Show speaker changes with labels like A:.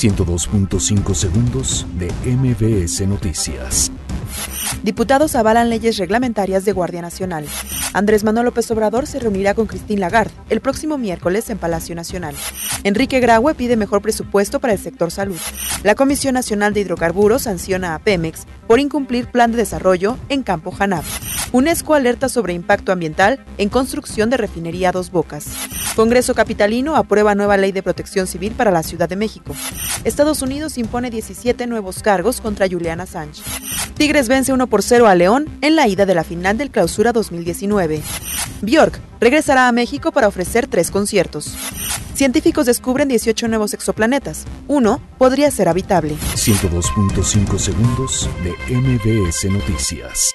A: 102.5 segundos de MBS Noticias.
B: Diputados avalan leyes reglamentarias de Guardia Nacional. Andrés Manuel López Obrador se reunirá con Christine Lagarde el próximo miércoles en Palacio Nacional. Enrique Graue pide mejor presupuesto para el sector salud. La Comisión Nacional de Hidrocarburos sanciona a Pemex por incumplir plan de desarrollo en Campo Janab. UNESCO alerta sobre impacto ambiental en construcción de refinería Dos Bocas. Congreso Capitalino aprueba nueva ley de protección civil para la Ciudad de México. Estados Unidos impone 17 nuevos cargos contra Juliana Sánchez. Tigres vence 1 por 0 a León en la ida de la final del Clausura 2019. Bjork regresará a México para ofrecer tres conciertos. Científicos descubren 18 nuevos exoplanetas. Uno podría ser habitable.
A: 102.5 segundos de MBS Noticias.